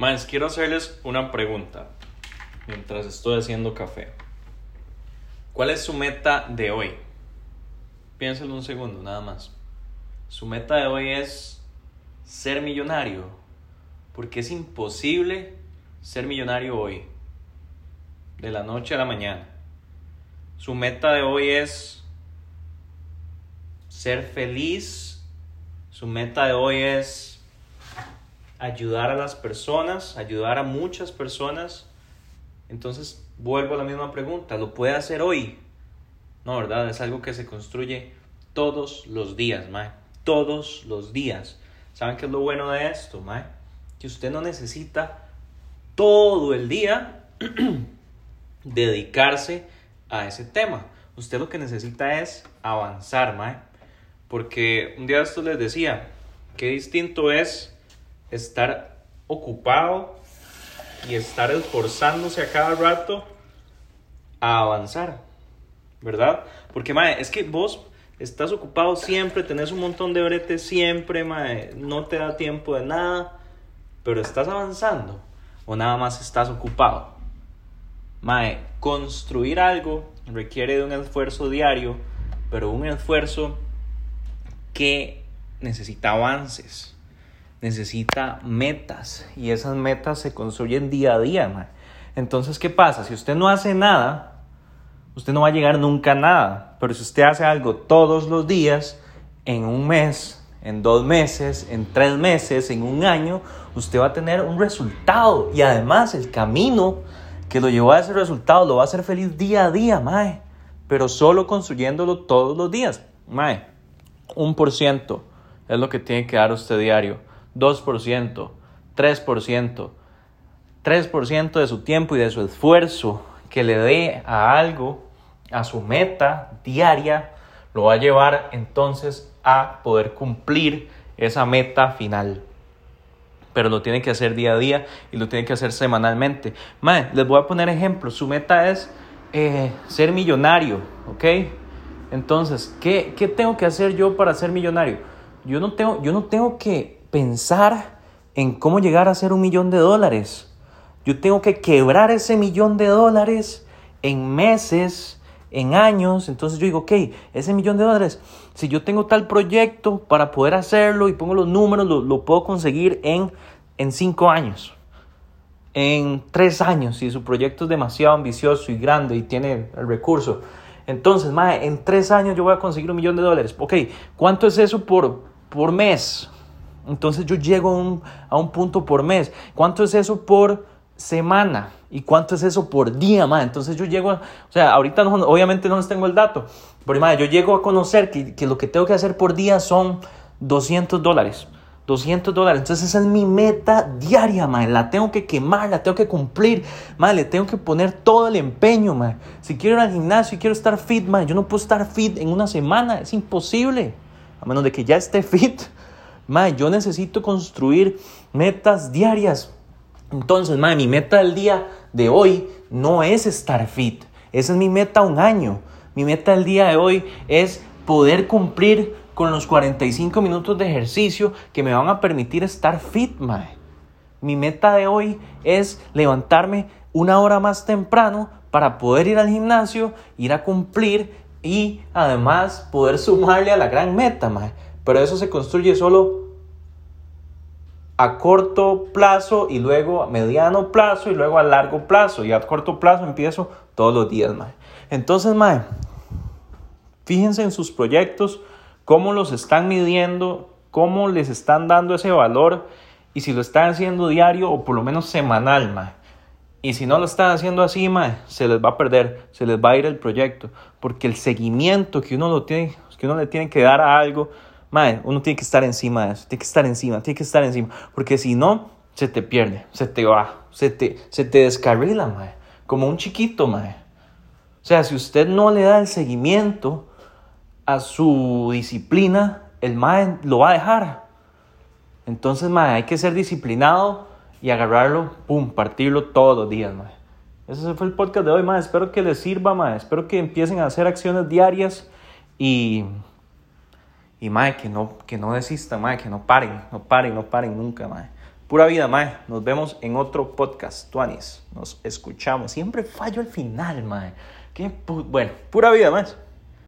Más, quiero hacerles una pregunta mientras estoy haciendo café. ¿Cuál es su meta de hoy? Piénselo un segundo, nada más. Su meta de hoy es ser millonario, porque es imposible ser millonario hoy, de la noche a la mañana. Su meta de hoy es ser feliz. Su meta de hoy es ayudar a las personas, ayudar a muchas personas. Entonces vuelvo a la misma pregunta, ¿lo puede hacer hoy? No, ¿verdad? Es algo que se construye todos los días, mae. Todos los días. ¿Saben qué es lo bueno de esto, mae? Que usted no necesita todo el día dedicarse a ese tema. Usted lo que necesita es avanzar, mae. Porque un día esto les decía, qué distinto es estar ocupado y estar esforzándose a cada rato a avanzar, ¿verdad? Porque, mae, es que vos estás ocupado siempre, tenés un montón de bretes siempre, mae, no te da tiempo de nada, pero estás avanzando o nada más estás ocupado. Mae, construir algo requiere de un esfuerzo diario, pero un esfuerzo que necesita avances, necesita metas y esas metas se construyen día a día. Mae. Entonces, ¿qué pasa? Si usted no hace nada, usted no va a llegar nunca a nada, pero si usted hace algo todos los días, en un mes, en dos meses, en tres meses, en un año, usted va a tener un resultado y además el camino que lo llevó a ese resultado lo va a hacer feliz día a día, mae. Pero solo construyéndolo todos los días, mae. Un por ciento es lo que tiene que dar usted diario. 2%, 3%, 3% de su tiempo y de su esfuerzo que le dé a algo, a su meta diaria, lo va a llevar entonces a poder cumplir esa meta final pero lo tiene que hacer día a día y lo tiene que hacer semanalmente. Mae, les voy a poner ejemplos. Su meta es eh, ser millonario, ¿ok? Entonces, ¿qué, ¿qué, tengo que hacer yo para ser millonario? Yo no, tengo, yo no tengo que pensar en cómo llegar a ser un millón de dólares. Yo tengo que quebrar ese millón de dólares en meses, en años. Entonces yo digo, ok, ese millón de dólares, si yo tengo tal proyecto para poder hacerlo y pongo los números, lo, lo puedo conseguir en, en cinco años. En tres años, si su proyecto es demasiado ambicioso y grande y tiene el recurso. Entonces, mae, en tres años yo voy a conseguir un millón de dólares. Ok, ¿cuánto es eso por, por mes? Entonces yo llego a un, a un punto por mes. ¿Cuánto es eso por semana? ¿Y cuánto es eso por día, mae? Entonces yo llego, a, o sea, ahorita no, obviamente no les tengo el dato, pero mae, yo llego a conocer que, que lo que tengo que hacer por día son 200 dólares. 200 dólares. Entonces esa es mi meta diaria, mae. La tengo que quemar, la tengo que cumplir, mae. Le tengo que poner todo el empeño, mae. Si quiero ir al gimnasio y quiero estar fit, mae, yo no puedo estar fit en una semana. Es imposible. A menos de que ya esté fit. Mae, yo necesito construir metas diarias. Entonces, mae, mi meta del día de hoy no es estar fit. Esa es mi meta un año. Mi meta del día de hoy es poder cumplir con los 45 minutos de ejercicio que me van a permitir estar fit, mae. Mi meta de hoy es levantarme una hora más temprano para poder ir al gimnasio, ir a cumplir y además poder sumarle a la gran meta, mae. Pero eso se construye solo a corto plazo y luego a mediano plazo y luego a largo plazo. Y a corto plazo empiezo todos los días, mae. Entonces, mae, fíjense en sus proyectos, cómo los están midiendo, cómo les están dando ese valor y si lo están haciendo diario o por lo menos semanal, mae. Y si no lo están haciendo así, mae, se les va a perder, se les va a ir el proyecto, porque el seguimiento que uno, lo tiene, que uno le tiene que dar a algo, mae, uno tiene que estar encima de eso, tiene que estar encima, tiene que estar encima, porque si no, se te pierde, se te va, se te, se te descarrila, mae, como un chiquito, mae. O sea, si usted no le da el seguimiento a su disciplina, el mae lo va a dejar. Entonces, mae, hay que ser disciplinado y agarrarlo, pum, partirlo todos los días, mae. Ese fue el podcast de hoy, mae. Espero que les sirva, mae. Espero que empiecen a hacer acciones diarias y y mae, que no que no desistan, mae, que no paren, no paren, no paren nunca, mae. Pura vida, mae. Nos vemos en otro podcast, Tuanis. Nos escuchamos. Siempre fallo al final, mae. Qué bueno, pura vida, mae.